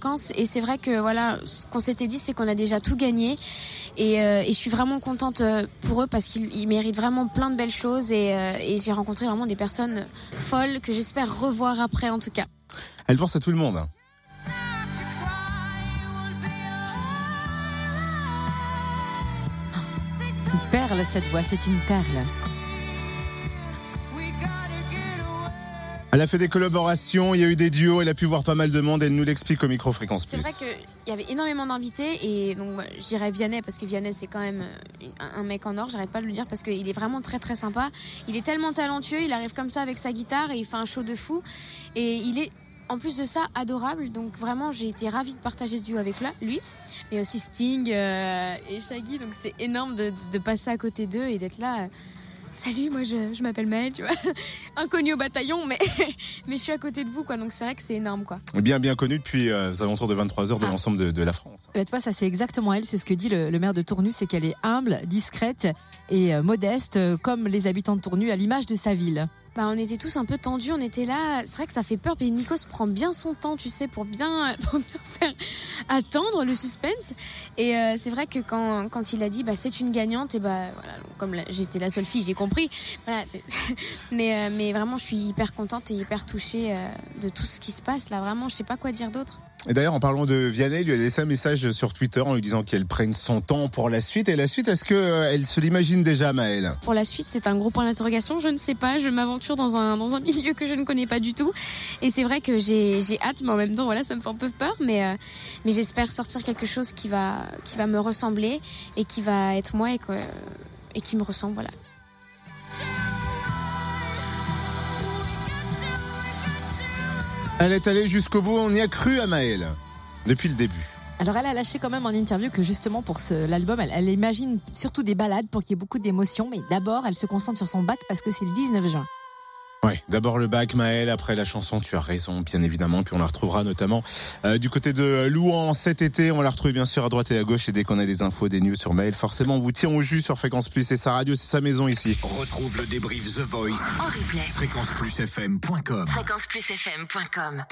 vacances et c'est vrai que voilà, ce qu'on s'était dit, c'est qu'on a déjà tout gagné et, euh, et, je suis vraiment contente euh, pour eux parce qu'ils méritent vraiment plein de belles choses et, euh, et j'ai rencontré vraiment des personnes folles que j'espère revoir après en tout cas. Elle pense à tout le monde. Une perle cette voix, c'est une perle. Elle a fait des collaborations, il y a eu des duos, elle a pu voir pas mal de monde, elle nous l'explique au micro fréquence plus. C'est vrai qu'il y avait énormément d'invités et donc j'irais Vianney parce que Vianney c'est quand même euh, un mec en or, j'arrête pas de le dire parce qu'il est vraiment très très sympa. Il est tellement talentueux, il arrive comme ça avec sa guitare et il fait un show de fou et il est en plus de ça adorable donc vraiment j'ai été ravie de partager ce duo avec lui et aussi Sting euh, et Shaggy donc c'est énorme de, de, passer à côté d'eux et d'être là. Salut, moi je, je m'appelle Maëlle, tu vois. Inconnu au bataillon, mais, mais je suis à côté de vous, quoi. Donc c'est vrai que c'est énorme, quoi. Bien, bien connu depuis euh, aux alentours de 23 heures de ah. l'ensemble de, de, la France. Bah, tu vois, ça c'est exactement elle, c'est ce que dit le, le maire de Tournu, c'est qu'elle est humble, discrète et euh, modeste, euh, comme les habitants de Tournu, à l'image de sa ville. Bah, on était tous un peu tendus, on était là. C'est vrai que ça fait peur, mais Nikos prend bien son temps, tu sais, pour bien, pour bien faire attendre le suspense. Et euh, c'est vrai que quand, quand il a dit, bah, c'est une gagnante, et bah, voilà, comme j'étais la seule fille, j'ai compris. Voilà, mais, euh, mais vraiment, je suis hyper contente et hyper touchée euh, de tout ce qui se passe là. Vraiment, je sais pas quoi dire d'autre. Et d'ailleurs, en parlant de Vianney, il lui a laissé un message sur Twitter en lui disant qu'elle prenne son temps pour la suite. Et la suite, est-ce qu'elle se l'imagine déjà, Maëlle? Pour la suite, c'est un gros point d'interrogation. Je ne sais pas. Je m'aventure dans un, dans un milieu que je ne connais pas du tout. Et c'est vrai que j'ai hâte, mais en même temps, voilà, ça me fait un peu peur. Mais, euh, mais j'espère sortir quelque chose qui va, qui va me ressembler et qui va être moi et, que, et qui me ressemble. Voilà. Elle est allée jusqu'au bout, on y a cru à Maëlle, depuis le début. Alors elle a lâché quand même en interview que justement pour l'album, elle, imagine surtout des balades pour qu'il y ait beaucoup d'émotions, mais d'abord elle se concentre sur son bac parce que c'est le 19 juin. Ouais, d'abord le bac Maël, après la chanson, tu as raison, bien évidemment, puis on la retrouvera notamment euh, du côté de Louan cet été, on la retrouve bien sûr à droite et à gauche et dès qu'on a des infos, des news sur Maël, forcément on vous tient au jus sur Fréquence Plus et sa radio, c'est sa maison ici. retrouve le débrief The Voice en replay. Fréquenceplusfm.com. Fréquenceplusfm.com.